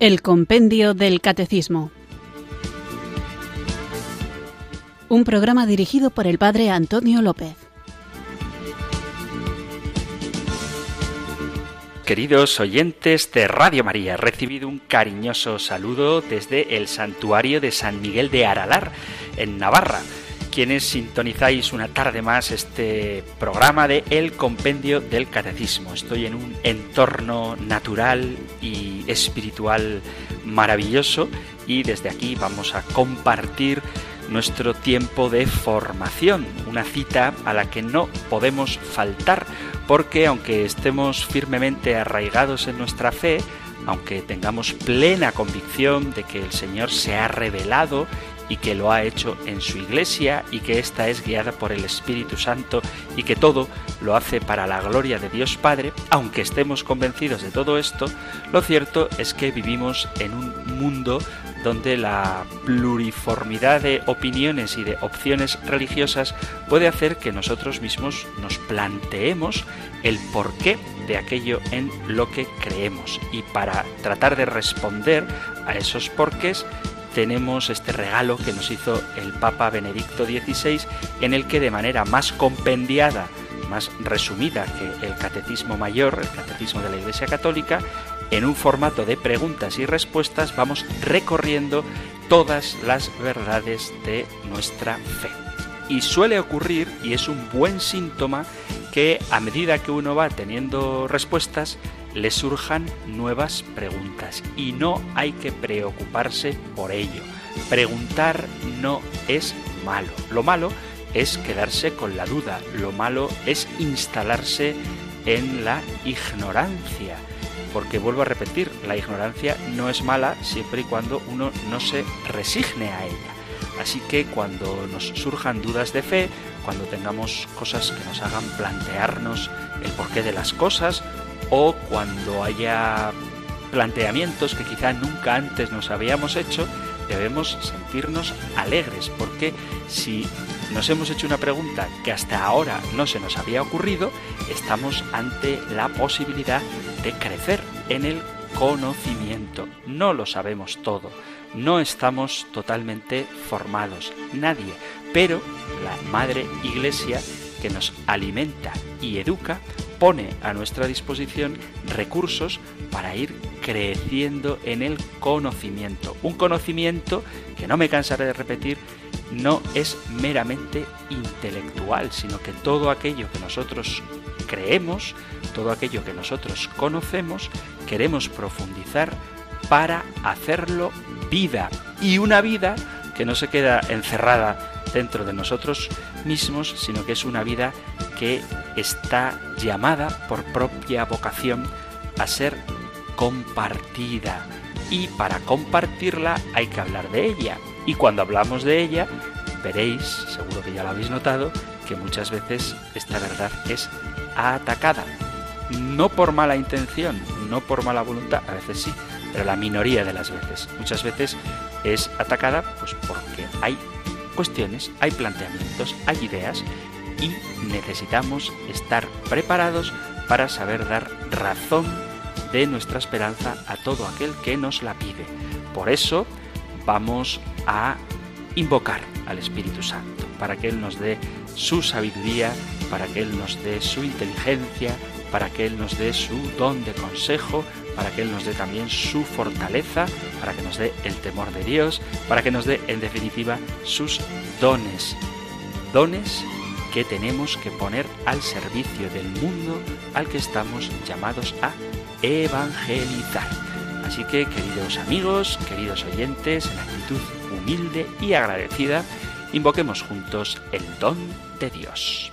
El Compendio del Catecismo. Un programa dirigido por el Padre Antonio López. Queridos oyentes de Radio María, recibido un cariñoso saludo desde el santuario de San Miguel de Aralar, en Navarra quienes sintonizáis una tarde más este programa de El Compendio del Catecismo. Estoy en un entorno natural y espiritual maravilloso y desde aquí vamos a compartir nuestro tiempo de formación, una cita a la que no podemos faltar porque aunque estemos firmemente arraigados en nuestra fe, aunque tengamos plena convicción de que el Señor se ha revelado y que lo ha hecho en su iglesia y que ésta es guiada por el Espíritu Santo y que todo lo hace para la gloria de Dios Padre, aunque estemos convencidos de todo esto, lo cierto es que vivimos en un mundo donde la pluriformidad de opiniones y de opciones religiosas puede hacer que nosotros mismos nos planteemos el porqué de aquello en lo que creemos. Y para tratar de responder a esos porqués, tenemos este regalo que nos hizo el Papa Benedicto XVI, en el que de manera más compendiada, más resumida que el Catecismo Mayor, el Catecismo de la Iglesia Católica, en un formato de preguntas y respuestas vamos recorriendo todas las verdades de nuestra fe. Y suele ocurrir, y es un buen síntoma, que a medida que uno va teniendo respuestas, le surjan nuevas preguntas y no hay que preocuparse por ello. Preguntar no es malo. Lo malo es quedarse con la duda. Lo malo es instalarse en la ignorancia. Porque vuelvo a repetir, la ignorancia no es mala siempre y cuando uno no se resigne a ella. Así que cuando nos surjan dudas de fe, cuando tengamos cosas que nos hagan plantearnos el porqué de las cosas, o cuando haya planteamientos que quizá nunca antes nos habíamos hecho, debemos sentirnos alegres, porque si nos hemos hecho una pregunta que hasta ahora no se nos había ocurrido, estamos ante la posibilidad de crecer en el conocimiento. No lo sabemos todo, no estamos totalmente formados, nadie, pero la Madre Iglesia que nos alimenta y educa pone a nuestra disposición recursos para ir creciendo en el conocimiento. Un conocimiento que no me cansaré de repetir, no es meramente intelectual, sino que todo aquello que nosotros creemos, todo aquello que nosotros conocemos, queremos profundizar para hacerlo vida. Y una vida que no se queda encerrada dentro de nosotros mismos, sino que es una vida que está llamada por propia vocación a ser compartida. Y para compartirla hay que hablar de ella. Y cuando hablamos de ella, veréis, seguro que ya lo habéis notado, que muchas veces esta verdad es atacada. No por mala intención, no por mala voluntad, a veces sí, pero la minoría de las veces. Muchas veces es atacada pues porque hay cuestiones, hay planteamientos, hay ideas y necesitamos estar preparados para saber dar razón de nuestra esperanza a todo aquel que nos la pide. Por eso vamos a invocar al Espíritu Santo, para que Él nos dé su sabiduría, para que Él nos dé su inteligencia, para que Él nos dé su don de consejo, para que Él nos dé también su fortaleza, para que nos dé el temor de Dios, para que nos dé en definitiva sus dones. Dones que tenemos que poner al servicio del mundo al que estamos llamados a evangelizar. Así que, queridos amigos, queridos oyentes, en actitud humilde y agradecida, invoquemos juntos el don de Dios.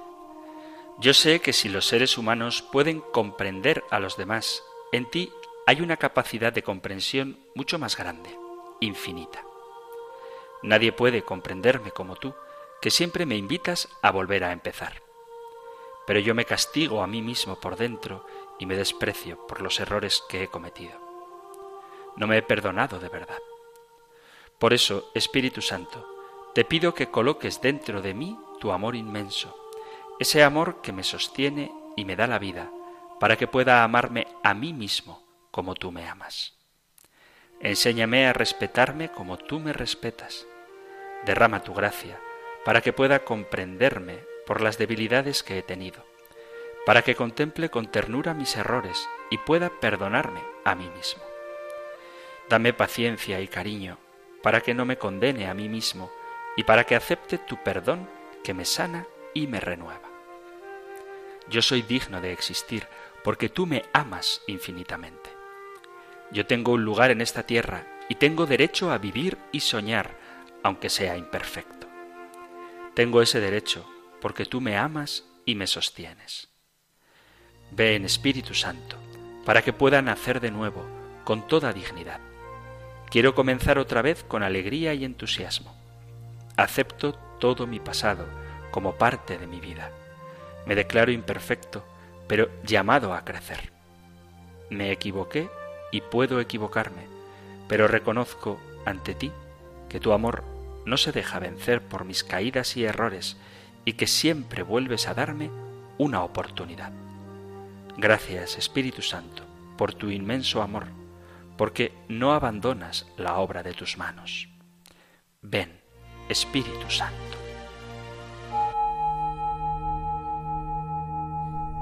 Yo sé que si los seres humanos pueden comprender a los demás, en ti hay una capacidad de comprensión mucho más grande, infinita. Nadie puede comprenderme como tú, que siempre me invitas a volver a empezar. Pero yo me castigo a mí mismo por dentro y me desprecio por los errores que he cometido. No me he perdonado de verdad. Por eso, Espíritu Santo, te pido que coloques dentro de mí tu amor inmenso, ese amor que me sostiene y me da la vida, para que pueda amarme a mí mismo como tú me amas. Enséñame a respetarme como tú me respetas. Derrama tu gracia para que pueda comprenderme por las debilidades que he tenido, para que contemple con ternura mis errores y pueda perdonarme a mí mismo. Dame paciencia y cariño para que no me condene a mí mismo y para que acepte tu perdón que me sana y me renueva. Yo soy digno de existir porque tú me amas infinitamente. Yo tengo un lugar en esta tierra y tengo derecho a vivir y soñar, aunque sea imperfecto. Tengo ese derecho porque tú me amas y me sostienes. Ven Espíritu Santo para que pueda nacer de nuevo con toda dignidad. Quiero comenzar otra vez con alegría y entusiasmo. Acepto todo mi pasado como parte de mi vida. Me declaro imperfecto, pero llamado a crecer. Me equivoqué y puedo equivocarme, pero reconozco ante ti que tu amor no se deja vencer por mis caídas y errores y que siempre vuelves a darme una oportunidad. Gracias, Espíritu Santo, por tu inmenso amor, porque no abandonas la obra de tus manos. Ven, Espíritu Santo.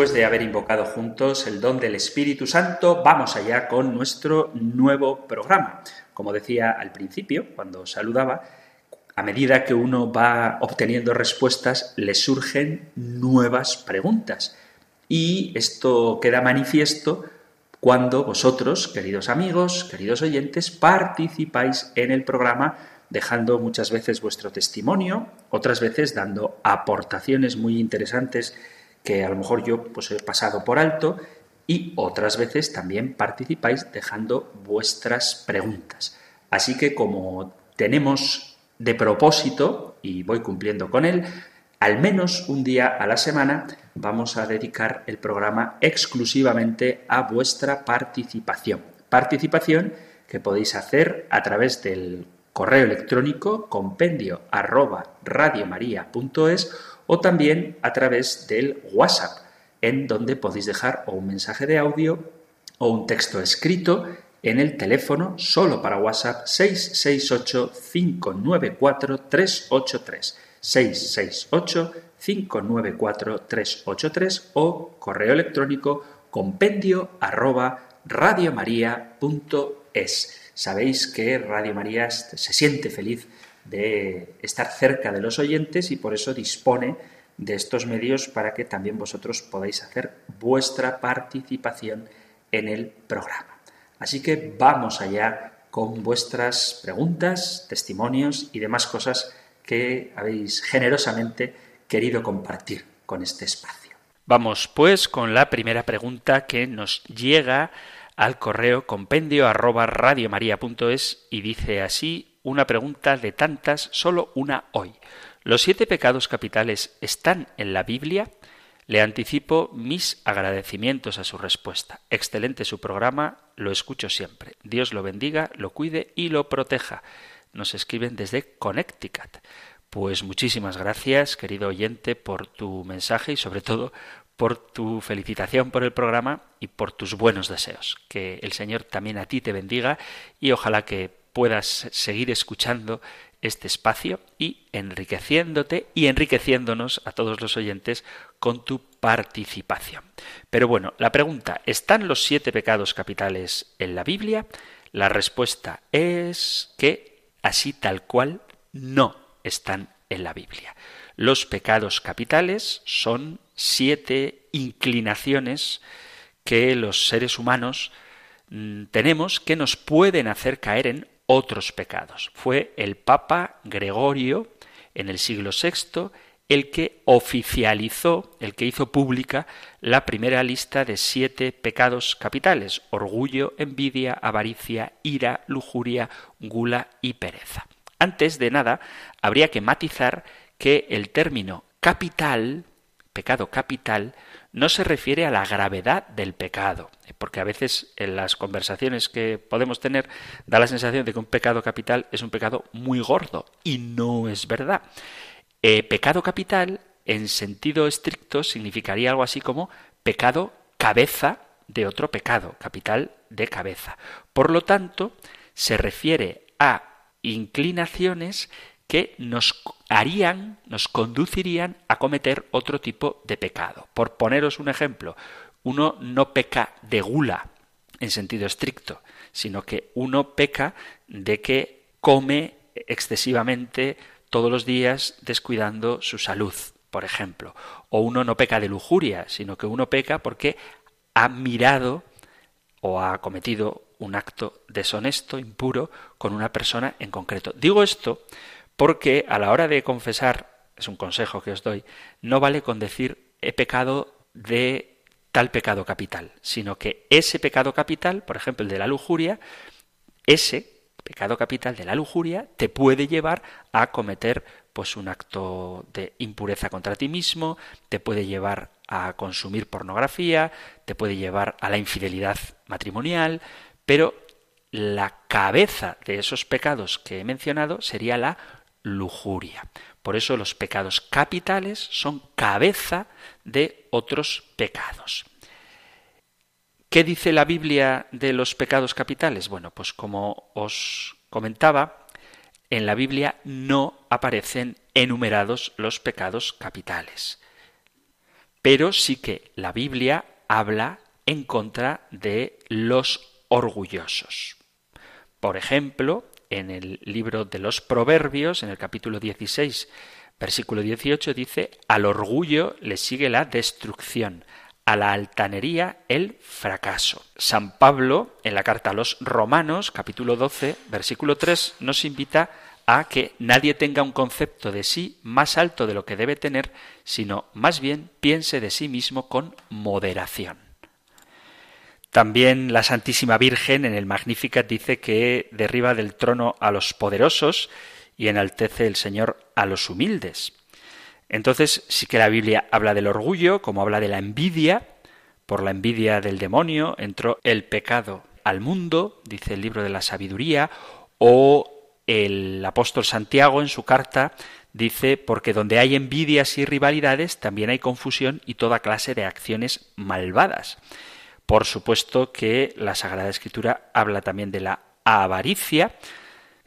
Después de haber invocado juntos el don del Espíritu Santo, vamos allá con nuestro nuevo programa. Como decía al principio, cuando saludaba, a medida que uno va obteniendo respuestas, le surgen nuevas preguntas. Y esto queda manifiesto cuando vosotros, queridos amigos, queridos oyentes, participáis en el programa dejando muchas veces vuestro testimonio, otras veces dando aportaciones muy interesantes que a lo mejor yo pues, he pasado por alto y otras veces también participáis dejando vuestras preguntas. Así que como tenemos de propósito, y voy cumpliendo con él, al menos un día a la semana vamos a dedicar el programa exclusivamente a vuestra participación. Participación que podéis hacer a través del correo electrónico compendio o también a través del WhatsApp, en donde podéis dejar un mensaje de audio o un texto escrito en el teléfono solo para WhatsApp 668-594-383. 668-594-383 o correo electrónico compendio arroba radiomaria.es. Sabéis que Radio María se siente feliz de estar cerca de los oyentes y por eso dispone de estos medios para que también vosotros podáis hacer vuestra participación en el programa. Así que vamos allá con vuestras preguntas, testimonios y demás cosas que habéis generosamente querido compartir con este espacio. Vamos pues con la primera pregunta que nos llega al correo compendio arroba y dice así una pregunta de tantas, solo una hoy. ¿Los siete pecados capitales están en la Biblia? Le anticipo mis agradecimientos a su respuesta. Excelente su programa, lo escucho siempre. Dios lo bendiga, lo cuide y lo proteja. Nos escriben desde Connecticut. Pues muchísimas gracias, querido oyente, por tu mensaje y sobre todo por tu felicitación por el programa y por tus buenos deseos. Que el Señor también a ti te bendiga y ojalá que puedas seguir escuchando este espacio y enriqueciéndote y enriqueciéndonos a todos los oyentes con tu participación. Pero bueno, la pregunta, ¿están los siete pecados capitales en la Biblia? La respuesta es que así tal cual no están en la Biblia. Los pecados capitales son siete inclinaciones que los seres humanos mm, tenemos que nos pueden hacer caer en otros pecados. Fue el Papa Gregorio en el siglo VI el que oficializó, el que hizo pública la primera lista de siete pecados capitales, orgullo, envidia, avaricia, ira, lujuria, gula y pereza. Antes de nada, habría que matizar que el término capital, pecado capital, no se refiere a la gravedad del pecado, porque a veces en las conversaciones que podemos tener da la sensación de que un pecado capital es un pecado muy gordo, y no es verdad. Eh, pecado capital, en sentido estricto, significaría algo así como pecado cabeza de otro pecado, capital de cabeza. Por lo tanto, se refiere a inclinaciones que nos harían, nos conducirían a cometer otro tipo de pecado. Por poneros un ejemplo, uno no peca de gula en sentido estricto, sino que uno peca de que come excesivamente todos los días descuidando su salud, por ejemplo. O uno no peca de lujuria, sino que uno peca porque ha mirado o ha cometido un acto deshonesto, impuro, con una persona en concreto. Digo esto porque a la hora de confesar, es un consejo que os doy, no vale con decir he pecado de tal pecado capital, sino que ese pecado capital, por ejemplo el de la lujuria, ese pecado capital de la lujuria te puede llevar a cometer pues un acto de impureza contra ti mismo, te puede llevar a consumir pornografía, te puede llevar a la infidelidad matrimonial, pero la cabeza de esos pecados que he mencionado sería la lujuria. Por eso los pecados capitales son cabeza de otros pecados. ¿Qué dice la Biblia de los pecados capitales? Bueno, pues como os comentaba, en la Biblia no aparecen enumerados los pecados capitales. Pero sí que la Biblia habla en contra de los orgullosos. Por ejemplo, en el libro de los Proverbios, en el capítulo 16, versículo 18, dice, al orgullo le sigue la destrucción, a la altanería el fracaso. San Pablo, en la carta a los Romanos, capítulo 12, versículo 3, nos invita a que nadie tenga un concepto de sí más alto de lo que debe tener, sino más bien piense de sí mismo con moderación. También la Santísima Virgen en el Magnificat dice que derriba del trono a los poderosos y enaltece el Señor a los humildes. Entonces sí que la Biblia habla del orgullo, como habla de la envidia. Por la envidia del demonio entró el pecado al mundo, dice el libro de la sabiduría, o el apóstol Santiago en su carta dice, porque donde hay envidias y rivalidades, también hay confusión y toda clase de acciones malvadas. Por supuesto que la Sagrada Escritura habla también de la avaricia.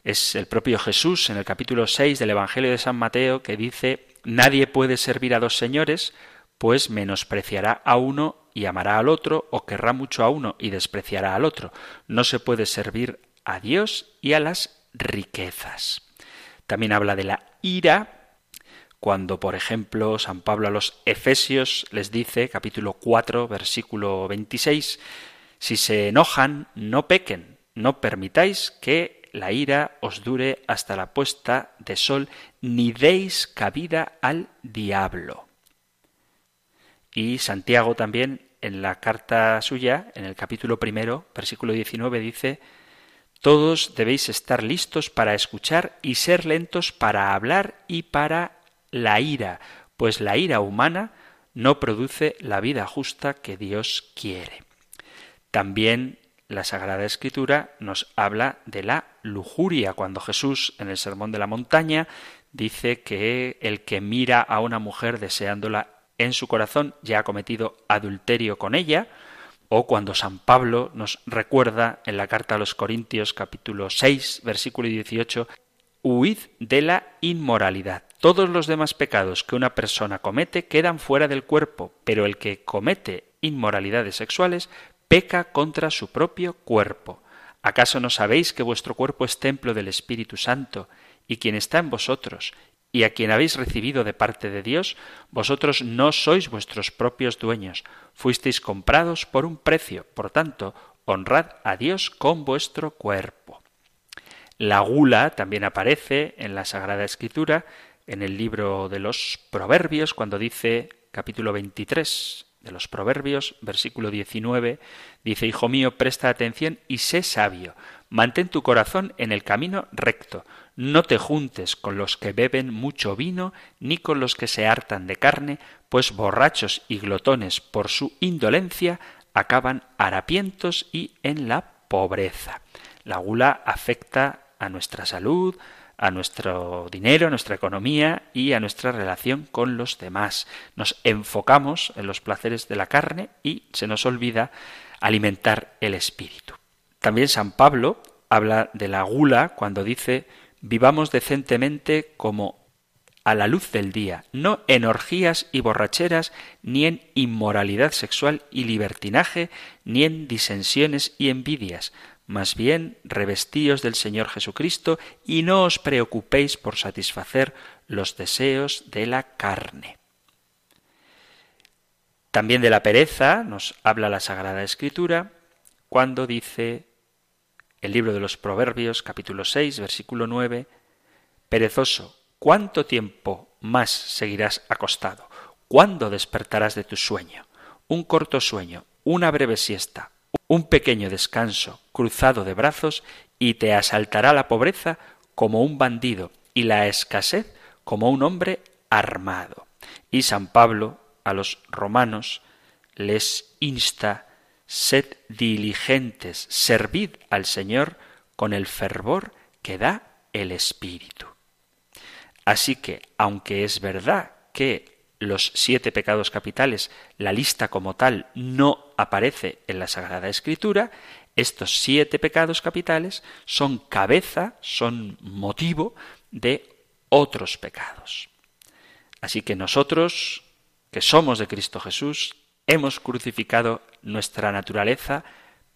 Es el propio Jesús en el capítulo 6 del Evangelio de San Mateo que dice, Nadie puede servir a dos señores, pues menospreciará a uno y amará al otro, o querrá mucho a uno y despreciará al otro. No se puede servir a Dios y a las riquezas. También habla de la ira, cuando, por ejemplo, San Pablo a los Efesios les dice, capítulo 4, versículo 26, si se enojan, no pequen, no permitáis que la ira os dure hasta la puesta de sol, ni deis cabida al diablo. Y Santiago también en la carta suya, en el capítulo primero, versículo 19, dice, Todos debéis estar listos para escuchar y ser lentos para hablar y para la ira, pues la ira humana no produce la vida justa que Dios quiere. También la Sagrada Escritura nos habla de la lujuria, cuando Jesús en el Sermón de la Montaña dice que el que mira a una mujer deseándola en su corazón ya ha cometido adulterio con ella, o cuando San Pablo nos recuerda en la carta a los Corintios capítulo 6 versículo 18, huid de la inmoralidad. Todos los demás pecados que una persona comete quedan fuera del cuerpo, pero el que comete inmoralidades sexuales peca contra su propio cuerpo. ¿Acaso no sabéis que vuestro cuerpo es templo del Espíritu Santo y quien está en vosotros y a quien habéis recibido de parte de Dios, vosotros no sois vuestros propios dueños, fuisteis comprados por un precio, por tanto, honrad a Dios con vuestro cuerpo. La gula también aparece en la Sagrada Escritura, en el libro de los Proverbios, cuando dice, capítulo 23 de los Proverbios, versículo 19, dice, Hijo mío, presta atención y sé sabio, mantén tu corazón en el camino recto, no te juntes con los que beben mucho vino, ni con los que se hartan de carne, pues borrachos y glotones por su indolencia acaban harapientos y en la pobreza. La gula afecta a nuestra salud, a nuestro dinero, a nuestra economía y a nuestra relación con los demás. Nos enfocamos en los placeres de la carne y se nos olvida alimentar el espíritu. También San Pablo habla de la gula cuando dice vivamos decentemente como a la luz del día, no en orgías y borracheras, ni en inmoralidad sexual y libertinaje, ni en disensiones y envidias, más bien revestíos del Señor Jesucristo y no os preocupéis por satisfacer los deseos de la carne. También de la pereza nos habla la Sagrada Escritura cuando dice el libro de los Proverbios, capítulo 6, versículo 9, Perezoso, ¿cuánto tiempo más seguirás acostado? ¿Cuándo despertarás de tu sueño? Un corto sueño, una breve siesta, un pequeño descanso cruzado de brazos y te asaltará la pobreza como un bandido y la escasez como un hombre armado. Y San Pablo a los romanos les insta Sed diligentes, servid al Señor con el fervor que da el Espíritu. Así que, aunque es verdad que los siete pecados capitales, la lista como tal no aparece en la Sagrada Escritura, estos siete pecados capitales son cabeza, son motivo de otros pecados. Así que nosotros, que somos de Cristo Jesús, hemos crucificado nuestra naturaleza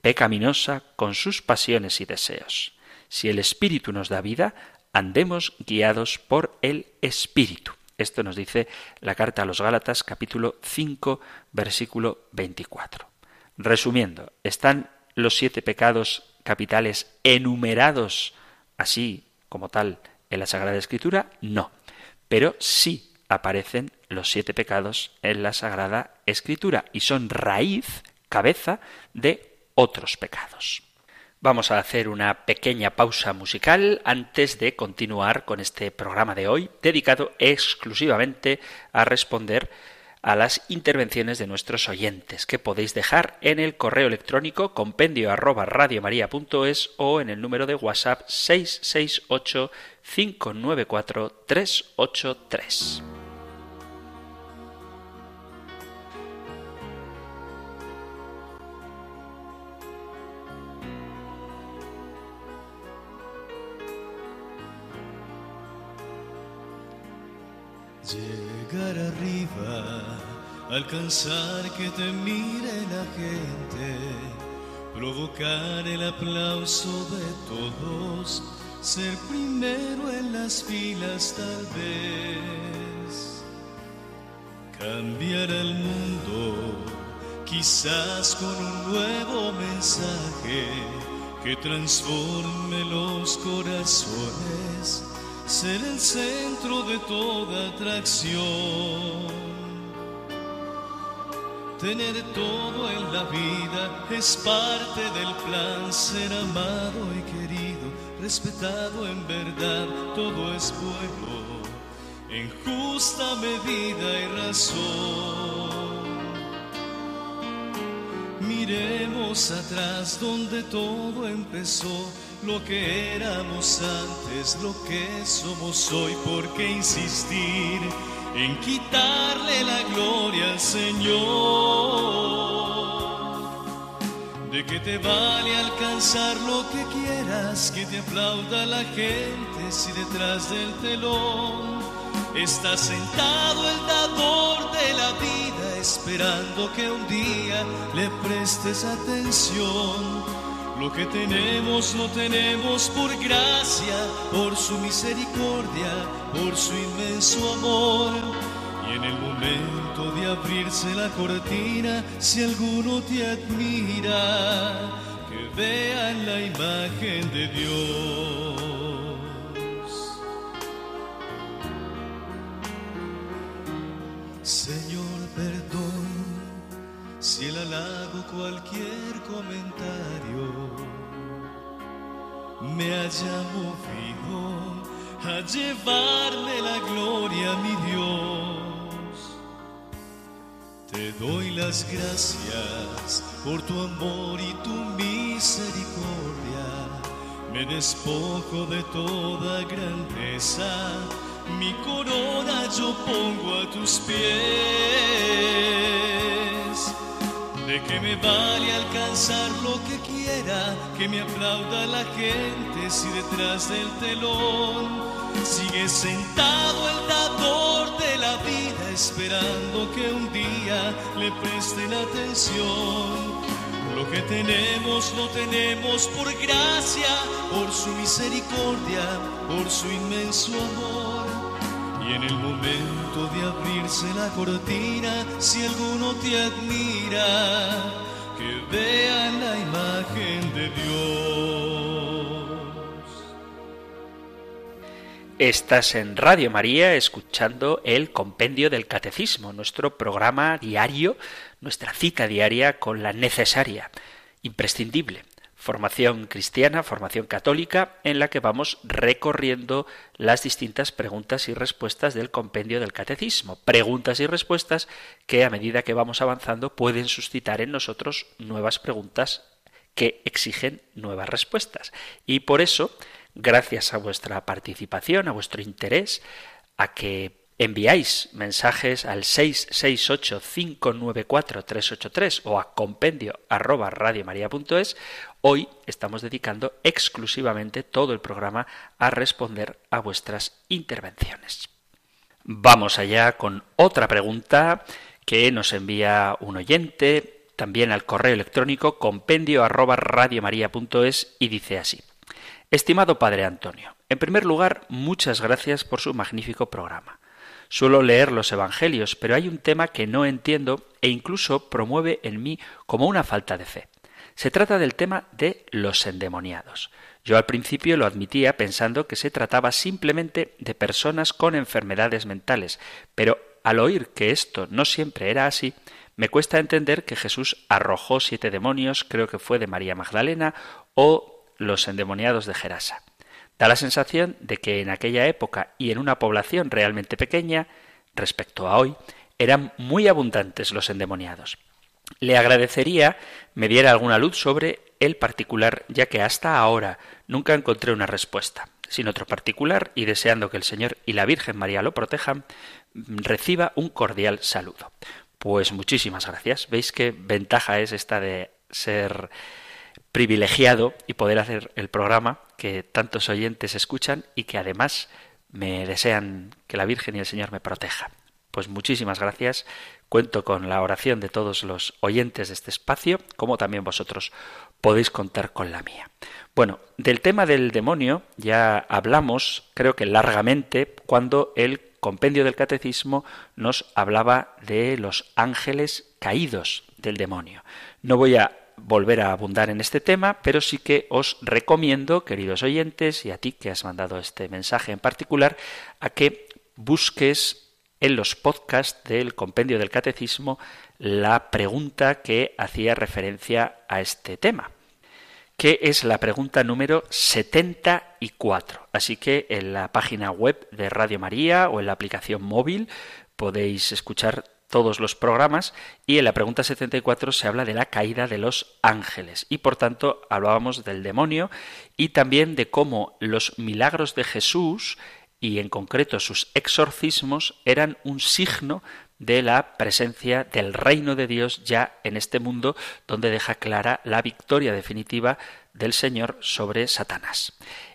pecaminosa con sus pasiones y deseos. Si el Espíritu nos da vida, andemos guiados por el Espíritu. Esto nos dice la carta a los Gálatas capítulo 5 versículo 24. Resumiendo, ¿están los siete pecados capitales enumerados así como tal en la Sagrada Escritura? No, pero sí aparecen los siete pecados en la Sagrada Escritura y son raíz, cabeza de otros pecados. Vamos a hacer una pequeña pausa musical antes de continuar con este programa de hoy, dedicado exclusivamente a responder a las intervenciones de nuestros oyentes, que podéis dejar en el correo electrónico compendio arroba o en el número de WhatsApp 668 594 383. Llegar arriba, alcanzar que te mire la gente, provocar el aplauso de todos, ser primero en las filas tal vez. Cambiar el mundo, quizás con un nuevo mensaje que transforme los corazones ser el centro de toda atracción. Tener todo en la vida es parte del plan, ser amado y querido, respetado en verdad, todo es bueno, en justa medida y razón. Miremos atrás donde todo empezó lo que éramos antes, lo que somos hoy, ¿por qué insistir en quitarle la gloria al Señor? De que te vale alcanzar lo que quieras, que te aplauda la gente si detrás del telón está sentado el dador de la vida, esperando que un día le prestes atención Lo que tenemos lo tenemos por gracia, por su misericordia, por su inmenso amor. Y en el momento de abrirse la cortina, si alguno te admira, que vean la imagen de Dios. Señor, perdón si el halago cualquier comentario me haya movido a llevarle la gloria mi Dios. Te doy las gracias por tu amor y tu misericordia. Me despojo de toda grandeza mi corona yo pongo a tus pies. ¿De qué me vale alcanzar lo que Que me aplauda la gente si detrás del telón sigue sentado el dador de la vida esperando que un día le presten atención. Lo que tenemos lo tenemos por gracia, por su misericordia, por su inmenso amor. Y en el momento de abrirse la cortina, si alguno te admira, que vean la imagen de Dios. Estás en Radio María escuchando el Compendio del Catecismo, nuestro programa diario, nuestra cita diaria con la necesaria, imprescindible formación cristiana, formación católica, en la que vamos recorriendo las distintas preguntas y respuestas del compendio del catecismo. Preguntas y respuestas que a medida que vamos avanzando pueden suscitar en nosotros nuevas preguntas que exigen nuevas respuestas. Y por eso, gracias a vuestra participación, a vuestro interés, a que enviáis mensajes al 668-594-383 o a compendio arroba hoy estamos dedicando exclusivamente todo el programa a responder a vuestras intervenciones. Vamos allá con otra pregunta que nos envía un oyente, también al correo electrónico compendio arroba radiomaria.es y dice así. Estimado Padre Antonio, en primer lugar, muchas gracias por su magnífico programa. Suelo leer los Evangelios, pero hay un tema que no entiendo e incluso promueve en mí como una falta de fe. Se trata del tema de los endemoniados. Yo al principio lo admitía pensando que se trataba simplemente de personas con enfermedades mentales, pero al oír que esto no siempre era así, me cuesta entender que Jesús arrojó siete demonios, creo que fue de María Magdalena, o los endemoniados de Gerasa. Da la sensación de que en aquella época y en una población realmente pequeña, respecto a hoy, eran muy abundantes los endemoniados. Le agradecería me diera alguna luz sobre el particular, ya que hasta ahora nunca encontré una respuesta. Sin otro particular, y deseando que el Señor y la Virgen María lo protejan, reciba un cordial saludo. Pues muchísimas gracias. Veis qué ventaja es esta de ser privilegiado y poder hacer el programa que tantos oyentes escuchan y que además me desean que la Virgen y el Señor me protejan. Pues muchísimas gracias. Cuento con la oración de todos los oyentes de este espacio, como también vosotros podéis contar con la mía. Bueno, del tema del demonio ya hablamos, creo que largamente, cuando el compendio del catecismo nos hablaba de los ángeles caídos del demonio. No voy a volver a abundar en este tema, pero sí que os recomiendo, queridos oyentes, y a ti que has mandado este mensaje en particular, a que busques en los podcasts del compendio del catecismo la pregunta que hacía referencia a este tema, que es la pregunta número 74. Así que en la página web de Radio María o en la aplicación móvil podéis escuchar todos los programas y en la pregunta 74 se habla de la caída de los ángeles y por tanto hablábamos del demonio y también de cómo los milagros de Jesús y en concreto sus exorcismos eran un signo de la presencia del reino de Dios ya en este mundo donde deja clara la victoria definitiva del Señor sobre Satanás.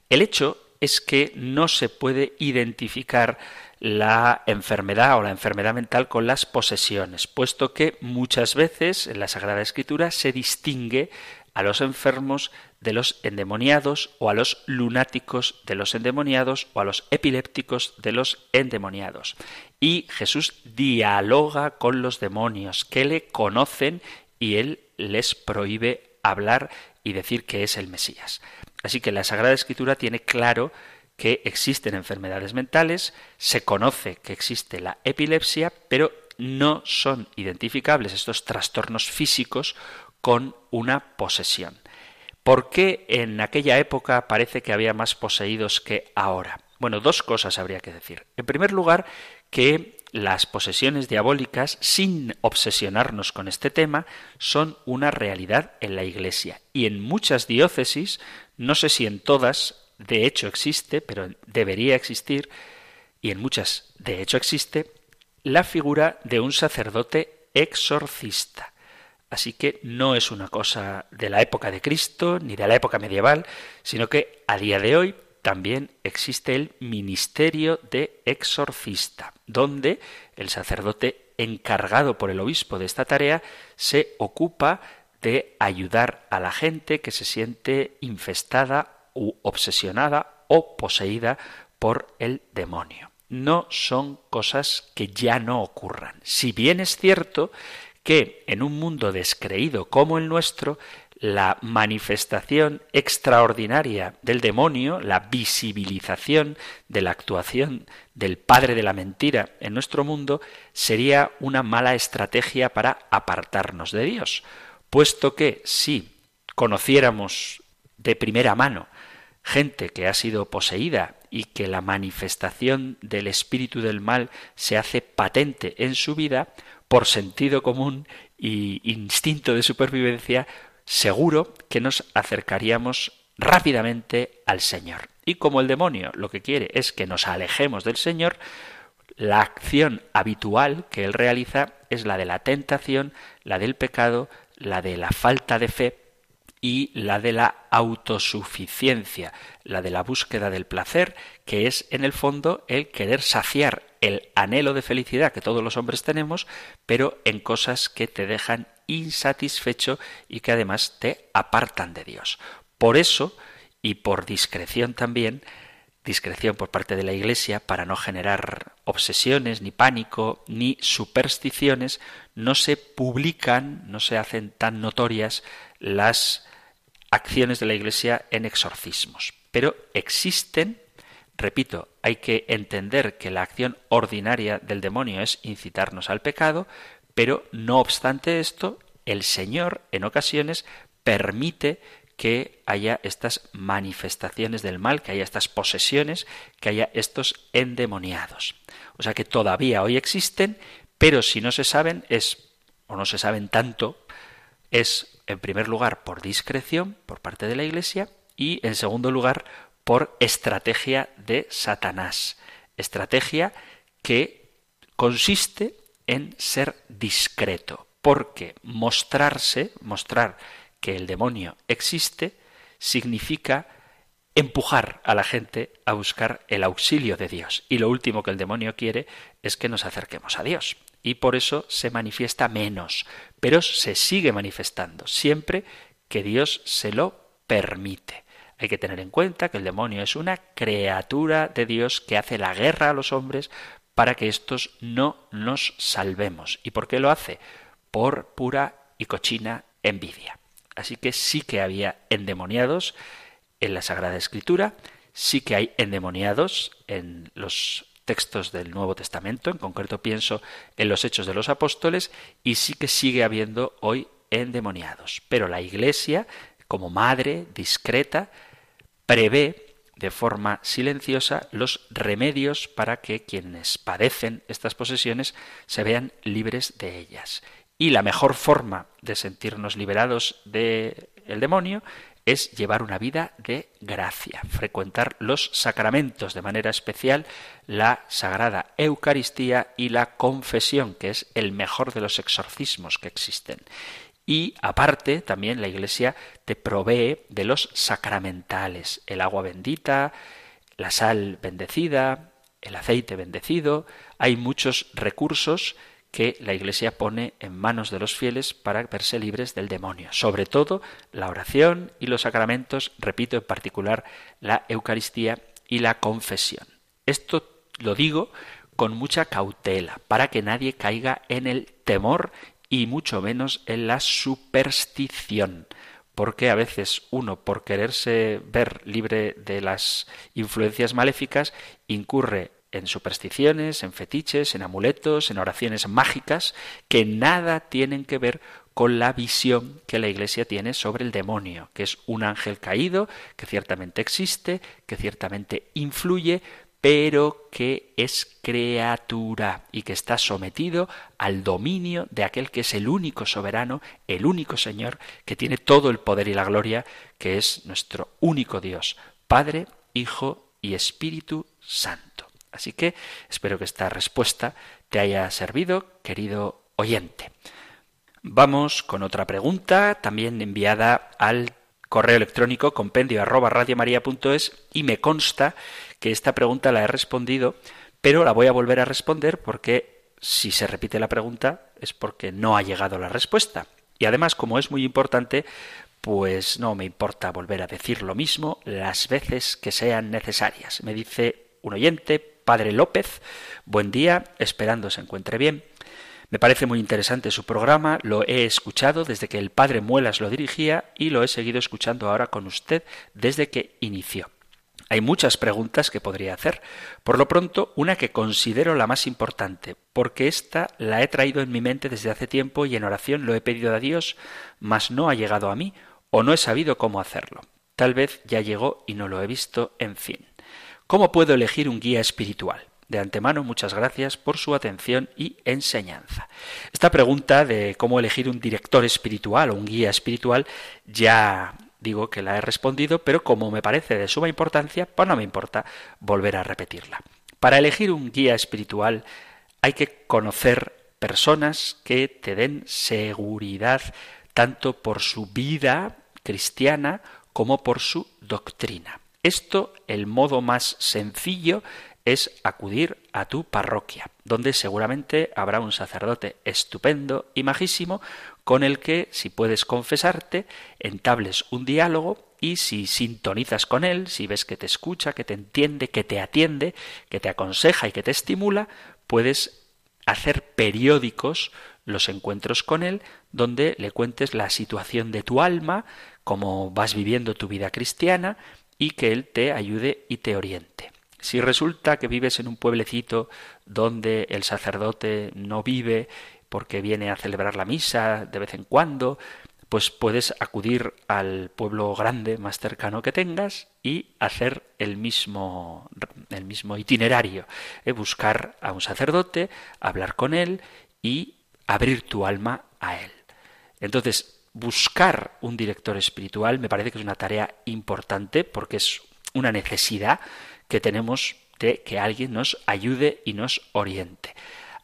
El hecho es que no se puede identificar la enfermedad o la enfermedad mental con las posesiones, puesto que muchas veces en la Sagrada Escritura se distingue a los enfermos de los endemoniados o a los lunáticos de los endemoniados o a los epilépticos de los endemoniados. Y Jesús dialoga con los demonios que le conocen y él les prohíbe hablar y decir que es el Mesías. Así que la Sagrada Escritura tiene claro que existen enfermedades mentales, se conoce que existe la epilepsia, pero no son identificables estos trastornos físicos con una posesión. ¿Por qué en aquella época parece que había más poseídos que ahora? Bueno, dos cosas habría que decir. En primer lugar, que las posesiones diabólicas, sin obsesionarnos con este tema, son una realidad en la Iglesia. Y en muchas diócesis, no sé si en todas, de hecho existe, pero debería existir, y en muchas, de hecho existe, la figura de un sacerdote exorcista. Así que no es una cosa de la época de Cristo ni de la época medieval, sino que a día de hoy también existe el ministerio de exorcista, donde el sacerdote encargado por el obispo de esta tarea se ocupa de ayudar a la gente que se siente infestada u obsesionada o poseída por el demonio. No son cosas que ya no ocurran. Si bien es cierto que en un mundo descreído como el nuestro, la manifestación extraordinaria del demonio, la visibilización de la actuación del padre de la mentira en nuestro mundo, sería una mala estrategia para apartarnos de Dios, puesto que si conociéramos de primera mano gente que ha sido poseída y que la manifestación del espíritu del mal se hace patente en su vida, por sentido común y instinto de supervivencia, seguro que nos acercaríamos rápidamente al Señor. Y como el demonio lo que quiere es que nos alejemos del Señor, la acción habitual que él realiza es la de la tentación, la del pecado, la de la falta de fe y la de la autosuficiencia, la de la búsqueda del placer, que es en el fondo el querer saciar el anhelo de felicidad que todos los hombres tenemos, pero en cosas que te dejan insatisfecho y que además te apartan de Dios. Por eso, y por discreción también, discreción por parte de la Iglesia para no generar obsesiones, ni pánico, ni supersticiones, no se publican, no se hacen tan notorias las acciones de la Iglesia en exorcismos. Pero existen Repito, hay que entender que la acción ordinaria del demonio es incitarnos al pecado, pero no obstante esto, el Señor en ocasiones permite que haya estas manifestaciones del mal, que haya estas posesiones, que haya estos endemoniados. O sea que todavía hoy existen, pero si no se saben es o no se saben tanto, es en primer lugar por discreción por parte de la Iglesia y en segundo lugar por estrategia de Satanás. Estrategia que consiste en ser discreto, porque mostrarse, mostrar que el demonio existe, significa empujar a la gente a buscar el auxilio de Dios. Y lo último que el demonio quiere es que nos acerquemos a Dios. Y por eso se manifiesta menos, pero se sigue manifestando siempre que Dios se lo permite. Hay que tener en cuenta que el demonio es una criatura de Dios que hace la guerra a los hombres para que éstos no nos salvemos. ¿Y por qué lo hace? Por pura y cochina envidia. Así que sí que había endemoniados en la Sagrada Escritura, sí que hay endemoniados en los textos del Nuevo Testamento, en concreto pienso en los Hechos de los Apóstoles, y sí que sigue habiendo hoy endemoniados. Pero la Iglesia, como madre discreta, prevé de forma silenciosa los remedios para que quienes padecen estas posesiones se vean libres de ellas. Y la mejor forma de sentirnos liberados del el demonio es llevar una vida de gracia, frecuentar los sacramentos, de manera especial la Sagrada Eucaristía y la confesión, que es el mejor de los exorcismos que existen. Y aparte, también la Iglesia te provee de los sacramentales, el agua bendita, la sal bendecida, el aceite bendecido. Hay muchos recursos que la Iglesia pone en manos de los fieles para verse libres del demonio. Sobre todo la oración y los sacramentos, repito en particular la Eucaristía y la confesión. Esto lo digo con mucha cautela, para que nadie caiga en el temor y mucho menos en la superstición porque a veces uno, por quererse ver libre de las influencias maléficas, incurre en supersticiones, en fetiches, en amuletos, en oraciones mágicas, que nada tienen que ver con la visión que la Iglesia tiene sobre el demonio, que es un ángel caído, que ciertamente existe, que ciertamente influye, pero que es criatura y que está sometido al dominio de aquel que es el único soberano, el único Señor, que tiene todo el poder y la gloria, que es nuestro único Dios, Padre, Hijo y Espíritu Santo. Así que espero que esta respuesta te haya servido, querido oyente. Vamos con otra pregunta, también enviada al correo electrónico compendio y me consta que esta pregunta la he respondido, pero la voy a volver a responder porque si se repite la pregunta es porque no ha llegado la respuesta. Y además, como es muy importante, pues no me importa volver a decir lo mismo las veces que sean necesarias. Me dice un oyente, Padre López. Buen día, esperando se encuentre bien. Me parece muy interesante su programa, lo he escuchado desde que el Padre Muelas lo dirigía y lo he seguido escuchando ahora con usted desde que inició. Hay muchas preguntas que podría hacer. Por lo pronto, una que considero la más importante, porque esta la he traído en mi mente desde hace tiempo y en oración lo he pedido a Dios, mas no ha llegado a mí, o no he sabido cómo hacerlo. Tal vez ya llegó y no lo he visto, en fin. ¿Cómo puedo elegir un guía espiritual? De antemano, muchas gracias por su atención y enseñanza. Esta pregunta de cómo elegir un director espiritual o un guía espiritual ya digo que la he respondido, pero como me parece de suma importancia, pues no me importa volver a repetirla. Para elegir un guía espiritual hay que conocer personas que te den seguridad tanto por su vida cristiana como por su doctrina. Esto, el modo más sencillo es acudir a tu parroquia, donde seguramente habrá un sacerdote estupendo y majísimo con el que, si puedes confesarte, entables un diálogo y si sintonizas con él, si ves que te escucha, que te entiende, que te atiende, que te aconseja y que te estimula, puedes hacer periódicos los encuentros con él, donde le cuentes la situación de tu alma, cómo vas viviendo tu vida cristiana, y que Él te ayude y te oriente. Si resulta que vives en un pueblecito donde el sacerdote no vive porque viene a celebrar la misa de vez en cuando, pues puedes acudir al pueblo grande más cercano que tengas y hacer el mismo, el mismo itinerario, ¿eh? buscar a un sacerdote, hablar con él y abrir tu alma a él. Entonces, buscar un director espiritual me parece que es una tarea importante porque es una necesidad que tenemos de que alguien nos ayude y nos oriente.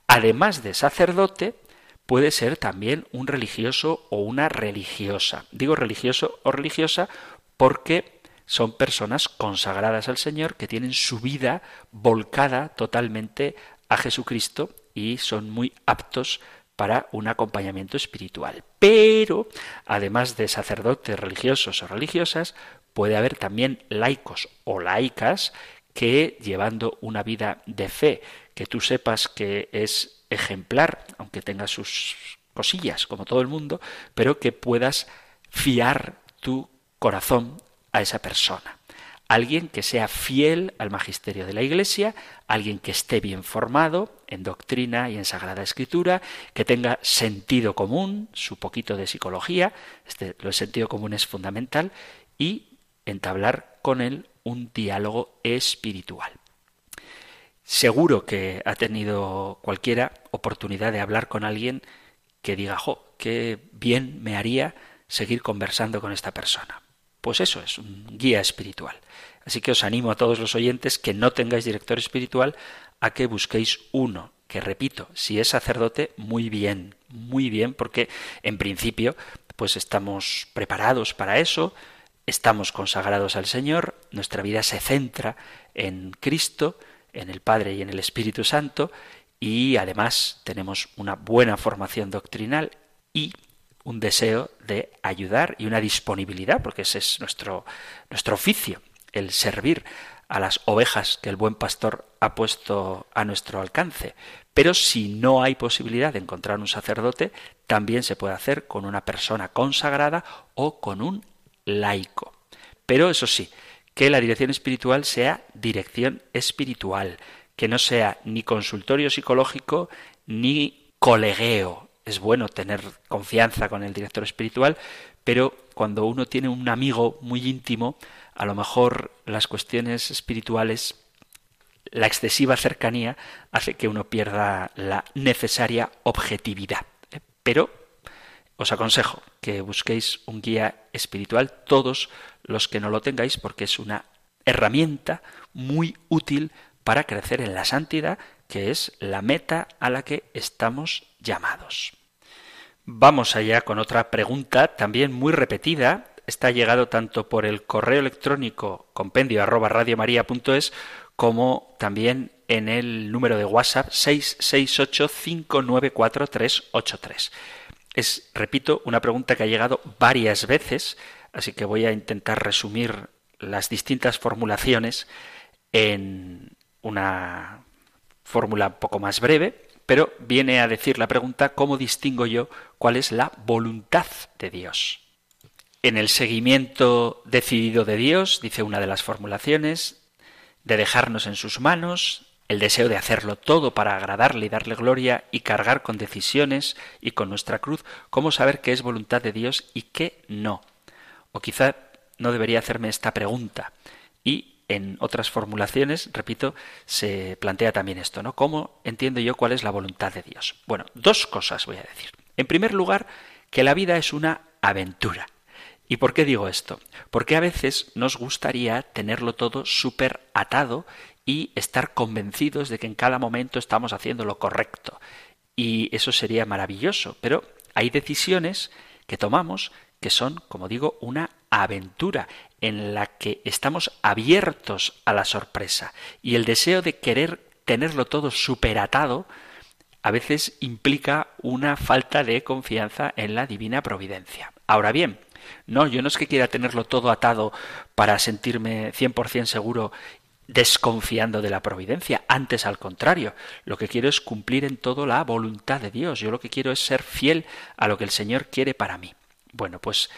Además de sacerdote, puede ser también un religioso o una religiosa. Digo religioso o religiosa porque son personas consagradas al Señor que tienen su vida volcada totalmente a Jesucristo y son muy aptos para un acompañamiento espiritual. Pero, además de sacerdotes religiosos o religiosas, puede haber también laicos o laicas que, llevando una vida de fe que tú sepas que es ejemplar, aunque tenga sus cosillas como todo el mundo, pero que puedas fiar tu corazón a esa persona alguien que sea fiel al magisterio de la Iglesia, alguien que esté bien formado en doctrina y en Sagrada Escritura, que tenga sentido común, su poquito de psicología, este, el sentido común es fundamental, y entablar con él un diálogo espiritual. Seguro que ha tenido cualquiera oportunidad de hablar con alguien que diga, jo, qué bien me haría seguir conversando con esta persona. Pues eso es un guía espiritual. Así que os animo a todos los oyentes que no tengáis director espiritual a que busquéis uno, que repito, si es sacerdote, muy bien, muy bien, porque en principio pues estamos preparados para eso, estamos consagrados al Señor, nuestra vida se centra en Cristo, en el Padre y en el Espíritu Santo, y además tenemos una buena formación doctrinal y un deseo de ayudar y una disponibilidad, porque ese es nuestro, nuestro oficio, el servir a las ovejas que el buen pastor ha puesto a nuestro alcance. Pero si no hay posibilidad de encontrar un sacerdote, también se puede hacer con una persona consagrada o con un laico. Pero eso sí, que la dirección espiritual sea dirección espiritual, que no sea ni consultorio psicológico ni colegueo. Es bueno tener confianza con el director espiritual, pero cuando uno tiene un amigo muy íntimo, a lo mejor las cuestiones espirituales, la excesiva cercanía hace que uno pierda la necesaria objetividad. ¿eh? Pero os aconsejo que busquéis un guía espiritual, todos los que no lo tengáis, porque es una herramienta muy útil para crecer en la santidad, que es la meta a la que estamos llamados. Vamos allá con otra pregunta, también muy repetida, está llegado tanto por el correo electrónico compendio arroba radiomaria.es como también en el número de WhatsApp 668-594-383. Es, repito, una pregunta que ha llegado varias veces, así que voy a intentar resumir las distintas formulaciones en una fórmula un poco más breve, pero viene a decir la pregunta cómo distingo yo cuál es la voluntad de Dios. En el seguimiento decidido de Dios, dice una de las formulaciones, de dejarnos en sus manos, el deseo de hacerlo todo para agradarle y darle gloria y cargar con decisiones y con nuestra cruz, cómo saber qué es voluntad de Dios y qué no. O quizá no debería hacerme esta pregunta. En otras formulaciones, repito, se plantea también esto, ¿no? ¿Cómo entiendo yo cuál es la voluntad de Dios? Bueno, dos cosas voy a decir. En primer lugar, que la vida es una aventura. ¿Y por qué digo esto? Porque a veces nos gustaría tenerlo todo súper atado y estar convencidos de que en cada momento estamos haciendo lo correcto. Y eso sería maravilloso, pero hay decisiones que tomamos que son, como digo, una aventura en la que estamos abiertos a la sorpresa y el deseo de querer tenerlo todo superatado a veces implica una falta de confianza en la divina providencia. Ahora bien, no, yo no es que quiera tenerlo todo atado para sentirme 100% seguro desconfiando de la providencia, antes al contrario, lo que quiero es cumplir en todo la voluntad de Dios, yo lo que quiero es ser fiel a lo que el Señor quiere para mí. Bueno, pues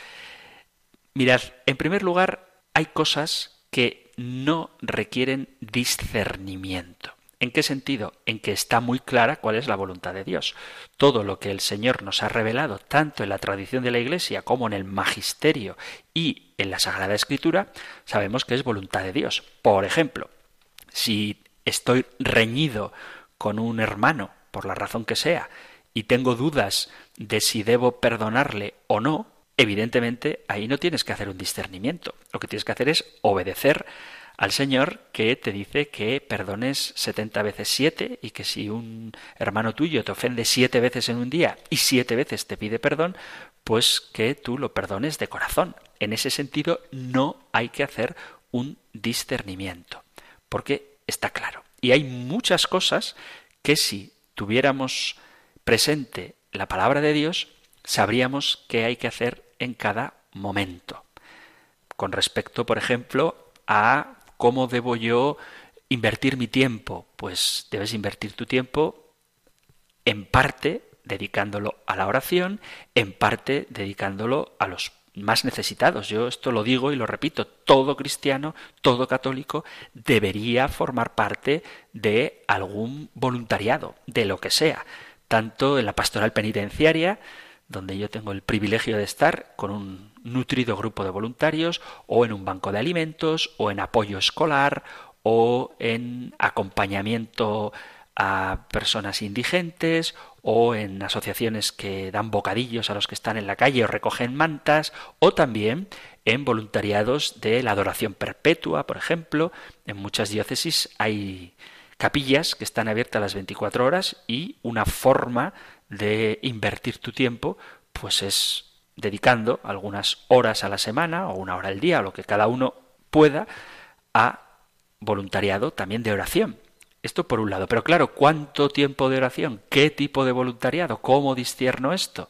mirad, en primer lugar, hay cosas que no requieren discernimiento. ¿En qué sentido? En que está muy clara cuál es la voluntad de Dios. Todo lo que el Señor nos ha revelado, tanto en la tradición de la Iglesia como en el magisterio y en la Sagrada Escritura, sabemos que es voluntad de Dios. Por ejemplo, si estoy reñido con un hermano, por la razón que sea, y tengo dudas de si debo perdonarle o no, evidentemente ahí no tienes que hacer un discernimiento. Lo que tienes que hacer es obedecer al Señor que te dice que perdones setenta veces siete y que si un hermano tuyo te ofende siete veces en un día y siete veces te pide perdón, pues que tú lo perdones de corazón. En ese sentido no hay que hacer un discernimiento, porque está claro. Y hay muchas cosas que si tuviéramos presente la palabra de Dios, sabríamos qué hay que hacer en cada momento. Con respecto, por ejemplo, a ¿Cómo debo yo invertir mi tiempo? Pues debes invertir tu tiempo en parte dedicándolo a la oración, en parte dedicándolo a los más necesitados. Yo esto lo digo y lo repito, todo cristiano, todo católico debería formar parte de algún voluntariado, de lo que sea, tanto en la pastoral penitenciaria, donde yo tengo el privilegio de estar con un nutrido grupo de voluntarios, o en un banco de alimentos, o en apoyo escolar, o en acompañamiento a personas indigentes, o en asociaciones que dan bocadillos a los que están en la calle o recogen mantas, o también en voluntariados de la adoración perpetua, por ejemplo. En muchas diócesis hay capillas que están abiertas las 24 horas y una forma de invertir tu tiempo, pues es dedicando algunas horas a la semana o una hora al día, o lo que cada uno pueda, a voluntariado también de oración. Esto por un lado. Pero claro, ¿cuánto tiempo de oración? ¿Qué tipo de voluntariado? ¿Cómo discierno esto?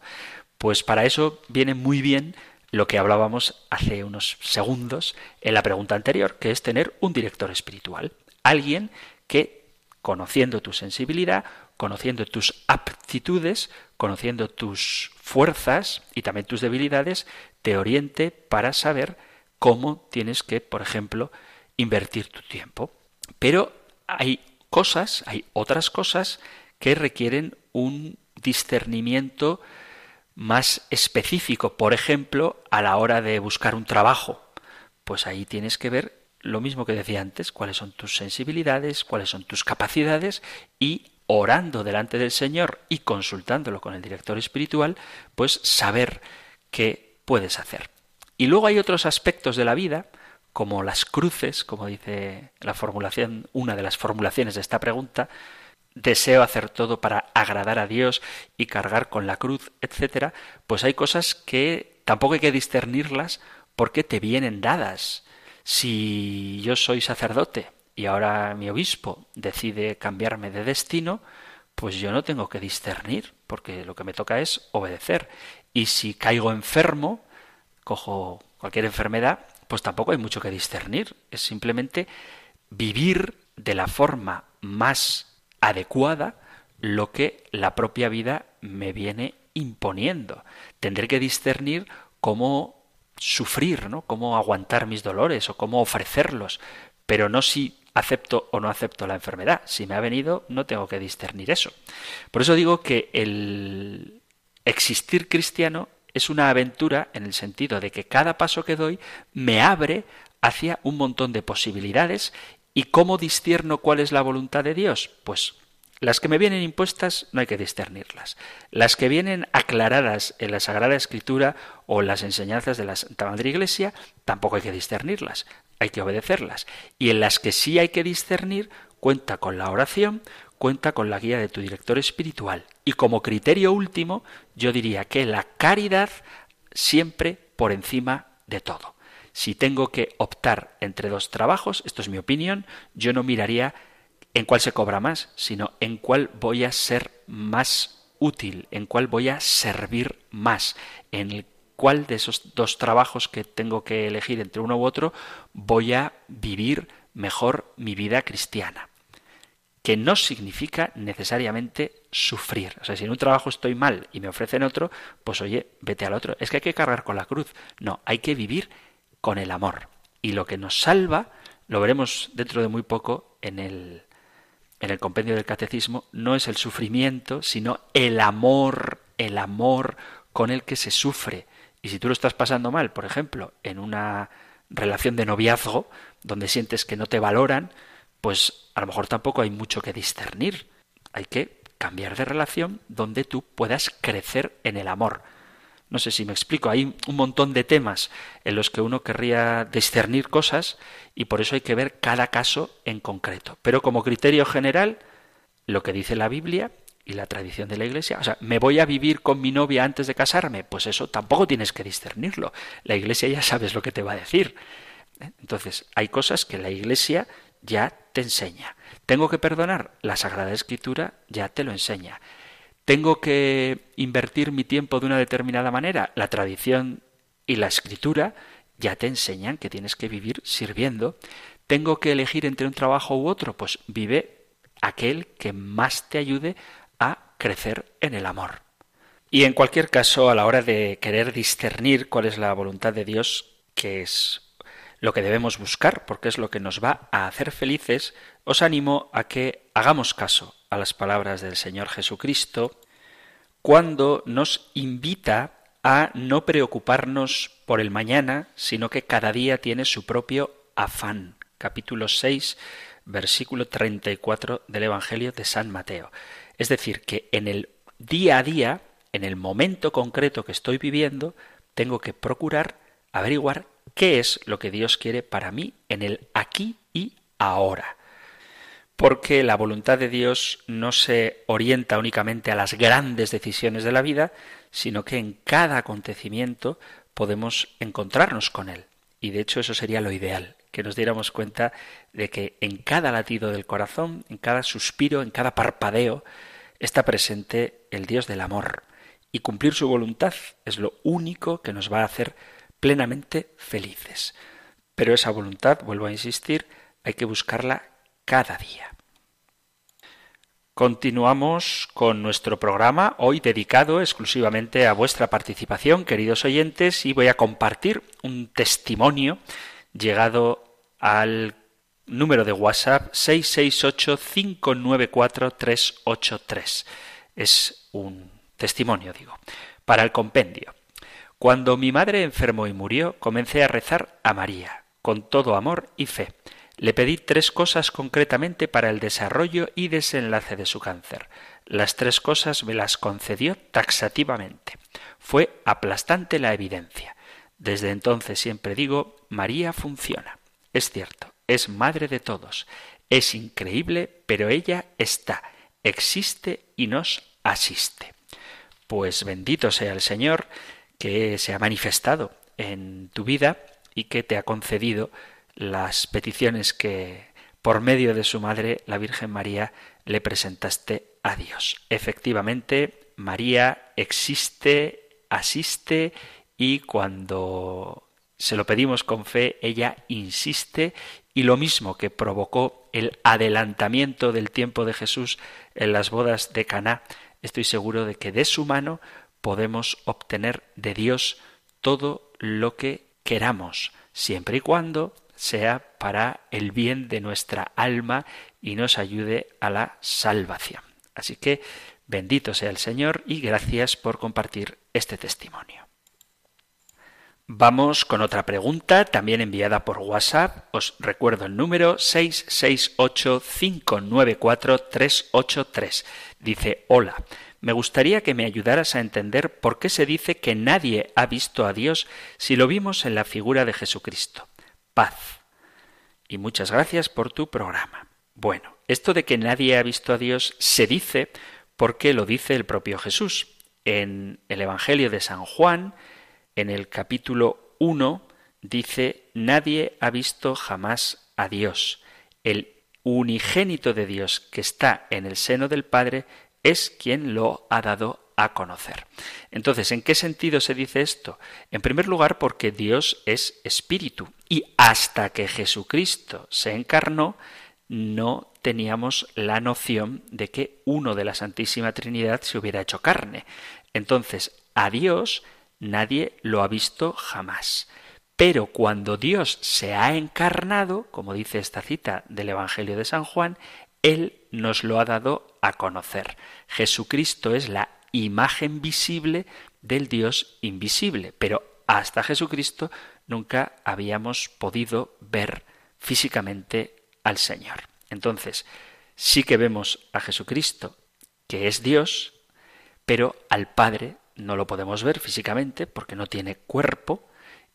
Pues para eso viene muy bien lo que hablábamos hace unos segundos en la pregunta anterior, que es tener un director espiritual. Alguien que, conociendo tu sensibilidad, conociendo tus aptitudes, conociendo tus fuerzas y también tus debilidades, te oriente para saber cómo tienes que, por ejemplo, invertir tu tiempo. Pero hay cosas, hay otras cosas que requieren un discernimiento más específico, por ejemplo, a la hora de buscar un trabajo. Pues ahí tienes que ver lo mismo que decía antes, cuáles son tus sensibilidades, cuáles son tus capacidades y orando delante del Señor y consultándolo con el director espiritual, pues saber qué puedes hacer. Y luego hay otros aspectos de la vida, como las cruces, como dice la formulación, una de las formulaciones de esta pregunta, deseo hacer todo para agradar a Dios y cargar con la cruz, etcétera, pues hay cosas que tampoco hay que discernirlas porque te vienen dadas. Si yo soy sacerdote y ahora mi obispo decide cambiarme de destino, pues yo no tengo que discernir, porque lo que me toca es obedecer. Y si caigo enfermo, cojo cualquier enfermedad, pues tampoco hay mucho que discernir. Es simplemente vivir de la forma más adecuada lo que la propia vida me viene imponiendo. Tendré que discernir cómo sufrir, ¿no? Cómo aguantar mis dolores o cómo ofrecerlos, pero no si acepto o no acepto la enfermedad. Si me ha venido, no tengo que discernir eso. Por eso digo que el existir cristiano es una aventura en el sentido de que cada paso que doy me abre hacia un montón de posibilidades ¿Y cómo discierno cuál es la voluntad de Dios? Pues las que me vienen impuestas no hay que discernirlas. Las que vienen aclaradas en la Sagrada Escritura o las enseñanzas de la Santa Madre Iglesia, tampoco hay que discernirlas, hay que obedecerlas. Y en las que sí hay que discernir, cuenta con la oración, cuenta con la guía de tu director espiritual. Y como criterio último, yo diría que la caridad siempre por encima de todo. Si tengo que optar entre dos trabajos, esto es mi opinión, yo no miraría en cuál se cobra más, sino en cuál voy a ser más útil, en cuál voy a servir más, en cuál de esos dos trabajos que tengo que elegir entre uno u otro voy a vivir mejor mi vida cristiana. Que no significa necesariamente sufrir. O sea, si en un trabajo estoy mal y me ofrecen otro, pues oye, vete al otro. Es que hay que cargar con la cruz. No, hay que vivir con el amor. Y lo que nos salva, lo veremos dentro de muy poco en el, en el compendio del catecismo, no es el sufrimiento, sino el amor, el amor con el que se sufre. Y si tú lo estás pasando mal, por ejemplo, en una relación de noviazgo, donde sientes que no te valoran, pues a lo mejor tampoco hay mucho que discernir. Hay que cambiar de relación donde tú puedas crecer en el amor. No sé si me explico. Hay un montón de temas en los que uno querría discernir cosas y por eso hay que ver cada caso en concreto. Pero como criterio general, lo que dice la Biblia y la tradición de la Iglesia, o sea, ¿me voy a vivir con mi novia antes de casarme? Pues eso tampoco tienes que discernirlo. La Iglesia ya sabes lo que te va a decir. Entonces, hay cosas que la Iglesia ya te enseña. ¿Tengo que perdonar? La Sagrada Escritura ya te lo enseña. ¿Tengo que invertir mi tiempo de una determinada manera? La tradición y la escritura ya te enseñan que tienes que vivir sirviendo. ¿Tengo que elegir entre un trabajo u otro? Pues vive aquel que más te ayude a crecer en el amor. Y en cualquier caso, a la hora de querer discernir cuál es la voluntad de Dios, que es lo que debemos buscar, porque es lo que nos va a hacer felices, os animo a que hagamos caso a las palabras del Señor Jesucristo cuando nos invita a no preocuparnos por el mañana, sino que cada día tiene su propio afán. Capítulo 6, versículo 34 del Evangelio de San Mateo. Es decir, que en el día a día, en el momento concreto que estoy viviendo, tengo que procurar averiguar qué es lo que Dios quiere para mí en el aquí y ahora porque la voluntad de Dios no se orienta únicamente a las grandes decisiones de la vida, sino que en cada acontecimiento podemos encontrarnos con Él. Y de hecho eso sería lo ideal, que nos diéramos cuenta de que en cada latido del corazón, en cada suspiro, en cada parpadeo, está presente el Dios del amor. Y cumplir su voluntad es lo único que nos va a hacer plenamente felices. Pero esa voluntad, vuelvo a insistir, hay que buscarla cada día. Continuamos con nuestro programa, hoy dedicado exclusivamente a vuestra participación, queridos oyentes, y voy a compartir un testimonio llegado al número de WhatsApp 668-594-383. Es un testimonio, digo, para el compendio. Cuando mi madre enfermó y murió, comencé a rezar a María, con todo amor y fe. Le pedí tres cosas concretamente para el desarrollo y desenlace de su cáncer. Las tres cosas me las concedió taxativamente. Fue aplastante la evidencia. Desde entonces siempre digo, María funciona. Es cierto, es madre de todos. Es increíble, pero ella está, existe y nos asiste. Pues bendito sea el Señor que se ha manifestado en tu vida y que te ha concedido las peticiones que por medio de su madre, la Virgen María, le presentaste a Dios. Efectivamente, María existe, asiste y cuando se lo pedimos con fe, ella insiste y lo mismo que provocó el adelantamiento del tiempo de Jesús en las bodas de Caná, estoy seguro de que de su mano podemos obtener de Dios todo lo que queramos, siempre y cuando sea para el bien de nuestra alma y nos ayude a la salvación. Así que bendito sea el Señor y gracias por compartir este testimonio. Vamos con otra pregunta, también enviada por WhatsApp. Os recuerdo el número 668-594-383. Dice, hola, me gustaría que me ayudaras a entender por qué se dice que nadie ha visto a Dios si lo vimos en la figura de Jesucristo. Paz. Y muchas gracias por tu programa. Bueno, esto de que nadie ha visto a Dios se dice porque lo dice el propio Jesús. En el Evangelio de San Juan, en el capítulo 1 dice, nadie ha visto jamás a Dios. El unigénito de Dios que está en el seno del Padre es quien lo ha dado a conocer. Entonces, ¿en qué sentido se dice esto? En primer lugar, porque Dios es espíritu y hasta que Jesucristo se encarnó, no teníamos la noción de que uno de la Santísima Trinidad se hubiera hecho carne. Entonces, a Dios nadie lo ha visto jamás. Pero cuando Dios se ha encarnado, como dice esta cita del Evangelio de San Juan, Él nos lo ha dado a conocer. Jesucristo es la imagen visible del Dios invisible, pero hasta Jesucristo nunca habíamos podido ver físicamente al Señor. Entonces, sí que vemos a Jesucristo, que es Dios, pero al Padre no lo podemos ver físicamente porque no tiene cuerpo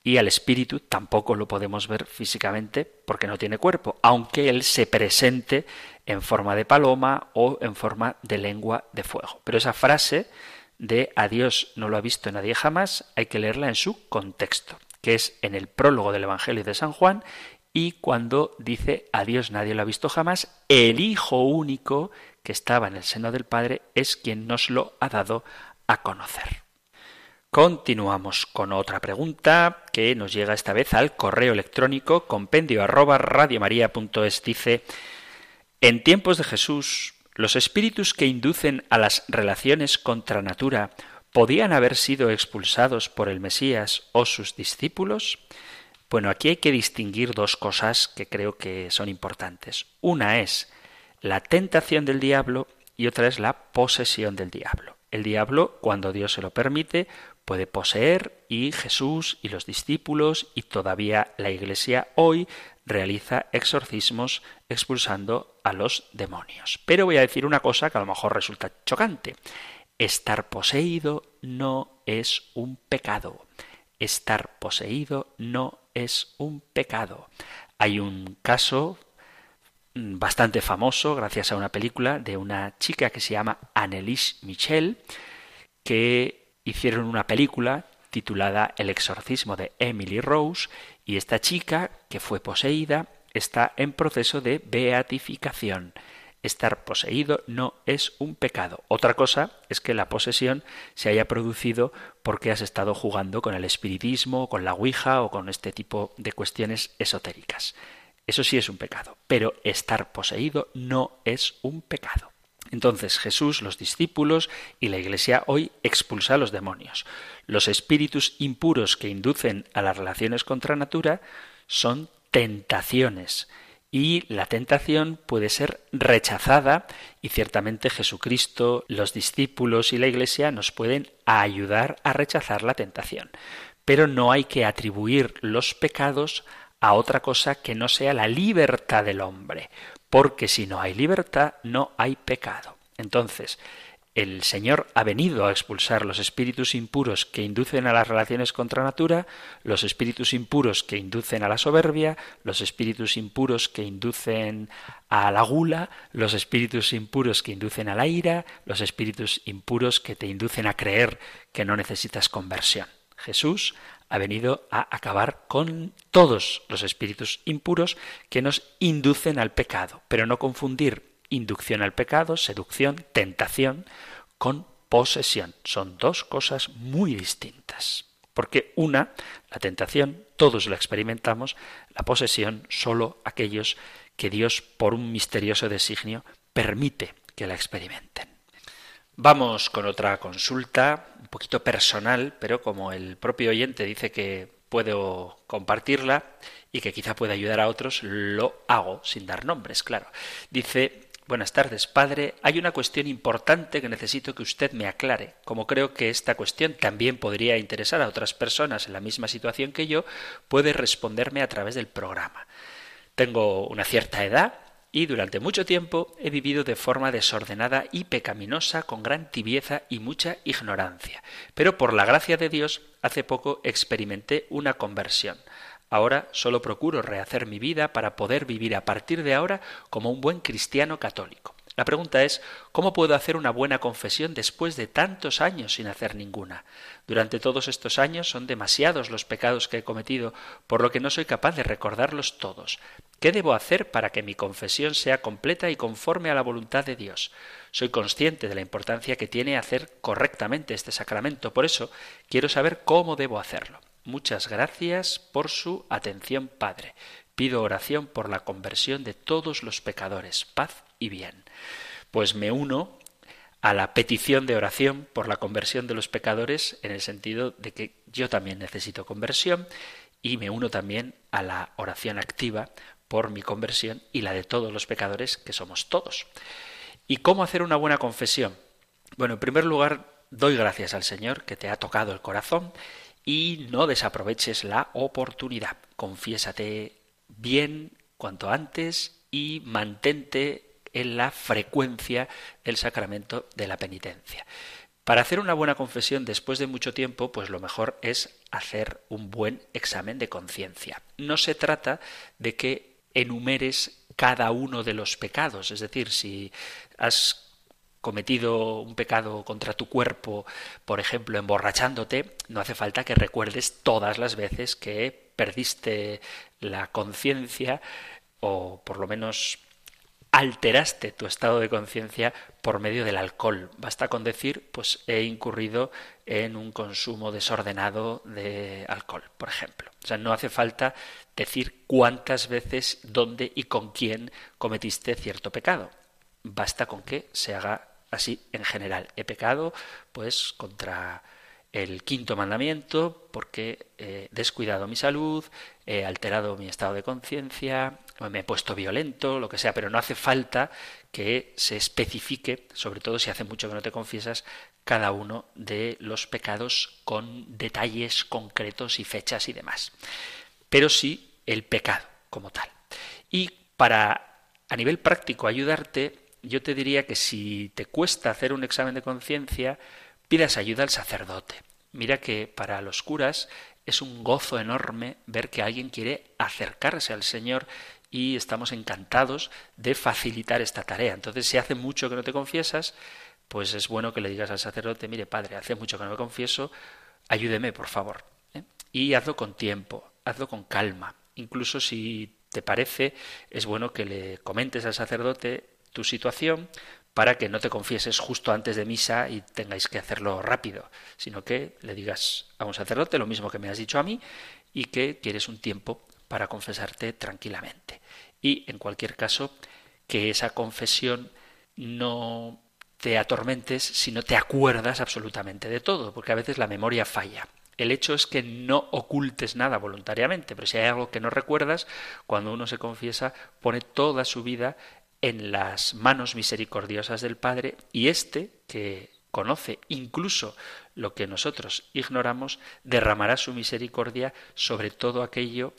y al espíritu tampoco lo podemos ver físicamente porque no tiene cuerpo, aunque él se presente en forma de paloma o en forma de lengua de fuego. Pero esa frase de a Dios no lo ha visto nadie jamás hay que leerla en su contexto, que es en el prólogo del Evangelio de San Juan y cuando dice a Dios nadie lo ha visto jamás, el Hijo único que estaba en el seno del Padre es quien nos lo ha dado a conocer. Continuamos con otra pregunta que nos llega esta vez al correo electrónico compendio arroba radiomaria.es. Dice, en tiempos de Jesús, los espíritus que inducen a las relaciones contra natura podían haber sido expulsados por el Mesías o sus discípulos? Bueno, aquí hay que distinguir dos cosas que creo que son importantes. Una es la tentación del diablo y otra es la posesión del diablo. El diablo, cuando Dios se lo permite, puede poseer y Jesús y los discípulos y todavía la Iglesia hoy realiza exorcismos expulsando a los demonios. Pero voy a decir una cosa que a lo mejor resulta chocante. Estar poseído no es un pecado. Estar poseído no es un pecado. Hay un caso Mm, bastante famoso gracias a una película de una chica que se llama Annelies Michel, que hicieron una película titulada El exorcismo de Emily Rose, y esta chica que fue poseída está en proceso de beatificación. Estar poseído no es un pecado. Otra cosa es que la posesión se haya producido porque has estado jugando con el espiritismo, con la Ouija o con este tipo de cuestiones esotéricas. Eso sí es un pecado, pero estar poseído no es un pecado. Entonces Jesús, los discípulos y la Iglesia hoy expulsa a los demonios. Los espíritus impuros que inducen a las relaciones contra natura son tentaciones y la tentación puede ser rechazada y ciertamente Jesucristo, los discípulos y la Iglesia nos pueden ayudar a rechazar la tentación. Pero no hay que atribuir los pecados a otra cosa que no sea la libertad del hombre, porque si no hay libertad no hay pecado. Entonces, el Señor ha venido a expulsar los espíritus impuros que inducen a las relaciones contra natura, los espíritus impuros que inducen a la soberbia, los espíritus impuros que inducen a la gula, los espíritus impuros que inducen a la ira, los espíritus impuros que te inducen a creer que no necesitas conversión. Jesús ha venido a acabar con todos los espíritus impuros que nos inducen al pecado, pero no confundir inducción al pecado, seducción, tentación, con posesión. Son dos cosas muy distintas. Porque una, la tentación, todos la experimentamos, la posesión, solo aquellos que Dios, por un misterioso designio, permite que la experimenten. Vamos con otra consulta, un poquito personal, pero como el propio oyente dice que puedo compartirla y que quizá pueda ayudar a otros, lo hago sin dar nombres, claro. Dice, Buenas tardes, padre. Hay una cuestión importante que necesito que usted me aclare. Como creo que esta cuestión también podría interesar a otras personas en la misma situación que yo, puede responderme a través del programa. Tengo una cierta edad y durante mucho tiempo he vivido de forma desordenada y pecaminosa, con gran tibieza y mucha ignorancia. Pero por la gracia de Dios, hace poco experimenté una conversión. Ahora solo procuro rehacer mi vida para poder vivir a partir de ahora como un buen cristiano católico. La pregunta es ¿cómo puedo hacer una buena confesión después de tantos años sin hacer ninguna? Durante todos estos años son demasiados los pecados que he cometido, por lo que no soy capaz de recordarlos todos. ¿Qué debo hacer para que mi confesión sea completa y conforme a la voluntad de Dios? Soy consciente de la importancia que tiene hacer correctamente este sacramento, por eso quiero saber cómo debo hacerlo. Muchas gracias por su atención, Padre. Pido oración por la conversión de todos los pecadores, paz y bien. Pues me uno a la petición de oración por la conversión de los pecadores en el sentido de que yo también necesito conversión y me uno también a la oración activa por mi conversión y la de todos los pecadores que somos todos. ¿Y cómo hacer una buena confesión? Bueno, en primer lugar, doy gracias al Señor que te ha tocado el corazón y no desaproveches la oportunidad. Confiésate bien cuanto antes y mantente en la frecuencia del sacramento de la penitencia. Para hacer una buena confesión después de mucho tiempo, pues lo mejor es hacer un buen examen de conciencia. No se trata de que enumeres cada uno de los pecados, es decir, si has cometido un pecado contra tu cuerpo, por ejemplo, emborrachándote, no hace falta que recuerdes todas las veces que perdiste la conciencia o por lo menos alteraste tu estado de conciencia por medio del alcohol. Basta con decir, pues he incurrido en un consumo desordenado de alcohol, por ejemplo. O sea, no hace falta decir cuántas veces, dónde y con quién cometiste cierto pecado. Basta con que se haga así en general. He pecado pues contra el quinto mandamiento porque he descuidado mi salud, he alterado mi estado de conciencia, me he puesto violento, lo que sea, pero no hace falta que se especifique, sobre todo si hace mucho que no te confiesas, cada uno de los pecados con detalles concretos y fechas y demás. Pero sí el pecado como tal. Y para, a nivel práctico, ayudarte, yo te diría que si te cuesta hacer un examen de conciencia, pidas ayuda al sacerdote. Mira que para los curas es un gozo enorme ver que alguien quiere acercarse al Señor y estamos encantados de facilitar esta tarea. Entonces, si hace mucho que no te confiesas, pues es bueno que le digas al sacerdote, mire padre, hace mucho que no me confieso, ayúdeme, por favor. ¿eh? Y hazlo con tiempo, hazlo con calma. Incluso si te parece, es bueno que le comentes al sacerdote tu situación para que no te confieses justo antes de misa y tengáis que hacerlo rápido, sino que le digas a un sacerdote lo mismo que me has dicho a mí y que quieres un tiempo para confesarte tranquilamente. Y en cualquier caso, que esa confesión no te atormentes si no te acuerdas absolutamente de todo, porque a veces la memoria falla. El hecho es que no ocultes nada voluntariamente, pero si hay algo que no recuerdas, cuando uno se confiesa, pone toda su vida en las manos misericordiosas del Padre y éste, que conoce incluso lo que nosotros ignoramos, derramará su misericordia sobre todo aquello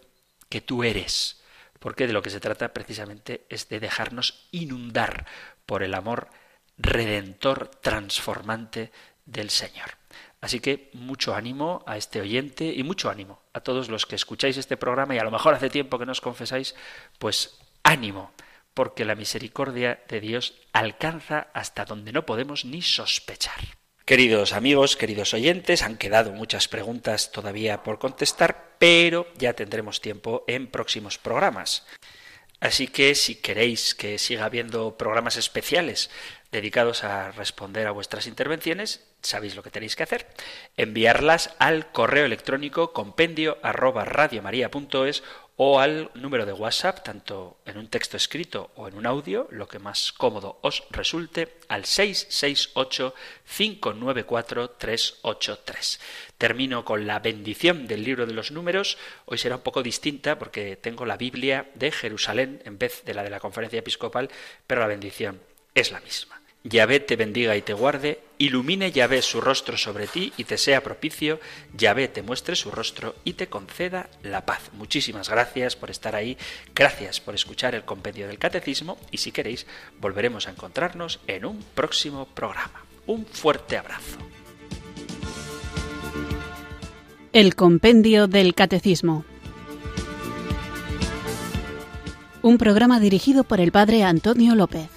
que tú eres, porque de lo que se trata precisamente es de dejarnos inundar por el amor redentor transformante del Señor. Así que mucho ánimo a este oyente y mucho ánimo a todos los que escucháis este programa y a lo mejor hace tiempo que no os confesáis, pues ánimo, porque la misericordia de Dios alcanza hasta donde no podemos ni sospechar. Queridos amigos, queridos oyentes, han quedado muchas preguntas todavía por contestar, pero ya tendremos tiempo en próximos programas. Así que si queréis que siga habiendo programas especiales dedicados a responder a vuestras intervenciones, sabéis lo que tenéis que hacer. Enviarlas al correo electrónico compendio arroba radiomaria.es o al número de WhatsApp, tanto en un texto escrito o en un audio, lo que más cómodo os resulte, al 668 594 383. Termino con la bendición del libro de los números. Hoy será un poco distinta porque tengo la Biblia de Jerusalén en vez de la de la conferencia episcopal, pero la bendición es la misma. Yahvé te bendiga y te guarde, ilumine Yahvé su rostro sobre ti y te sea propicio, Yahvé te muestre su rostro y te conceda la paz. Muchísimas gracias por estar ahí, gracias por escuchar el compendio del catecismo y si queréis volveremos a encontrarnos en un próximo programa. Un fuerte abrazo. El compendio del catecismo. Un programa dirigido por el padre Antonio López.